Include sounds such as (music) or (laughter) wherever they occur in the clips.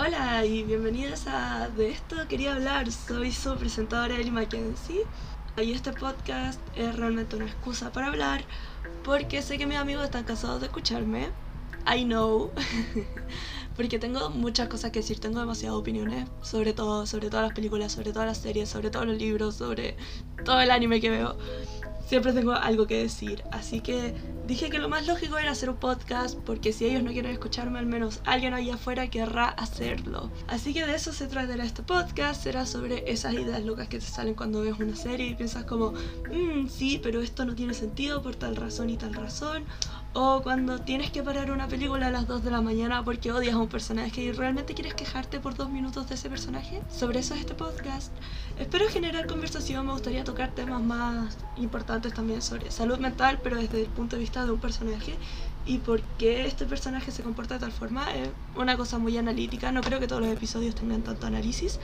Hola y bienvenidos a De esto quería hablar. Soy su presentadora Ellie Mackenzie. Y este podcast es realmente una excusa para hablar porque sé que mis amigos están cansados de escucharme. I know. (laughs) porque tengo muchas cosas que decir, tengo demasiadas opiniones sobre todo, sobre todas las películas, sobre todas las series, sobre todos los libros, sobre todo el anime que veo siempre tengo algo que decir. Así que dije que lo más lógico era hacer un podcast porque si ellos no quieren escucharme, al menos alguien allá afuera querrá hacerlo. Así que de eso se tratará este podcast. Será sobre esas ideas locas que te salen cuando ves una serie y piensas como, mmm, sí, pero esto no tiene sentido por tal razón y tal razón. O cuando tienes que parar una película a las 2 de la mañana porque odias a un personaje y realmente quieres quejarte por dos minutos de ese personaje. Sobre eso es este podcast. Espero generar conversación, me gustaría tocar temas más importantes también sobre salud mental, pero desde el punto de vista de un personaje y por qué este personaje se comporta de tal forma. Es una cosa muy analítica, no creo que todos los episodios tengan tanto análisis.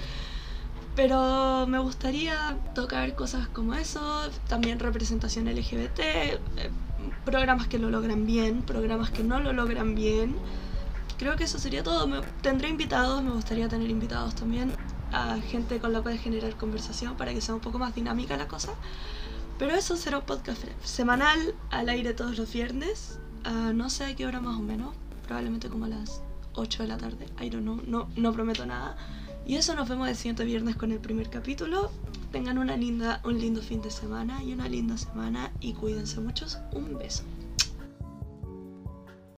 Pero me gustaría tocar cosas como eso, también representación LGBT, eh, programas que lo logran bien, programas que no lo logran bien. Creo que eso sería todo. Me, tendré invitados, me gustaría tener invitados también a gente con la cual generar conversación para que sea un poco más dinámica la cosa. Pero eso será un podcast semanal al aire todos los viernes. no sé a qué hora más o menos. Probablemente como a las 8 de la tarde. I don't. No, no prometo nada. Y eso nos vemos el siguiente viernes con el primer capítulo. Tengan una linda, un lindo fin de semana y una linda semana y cuídense muchos. Un beso.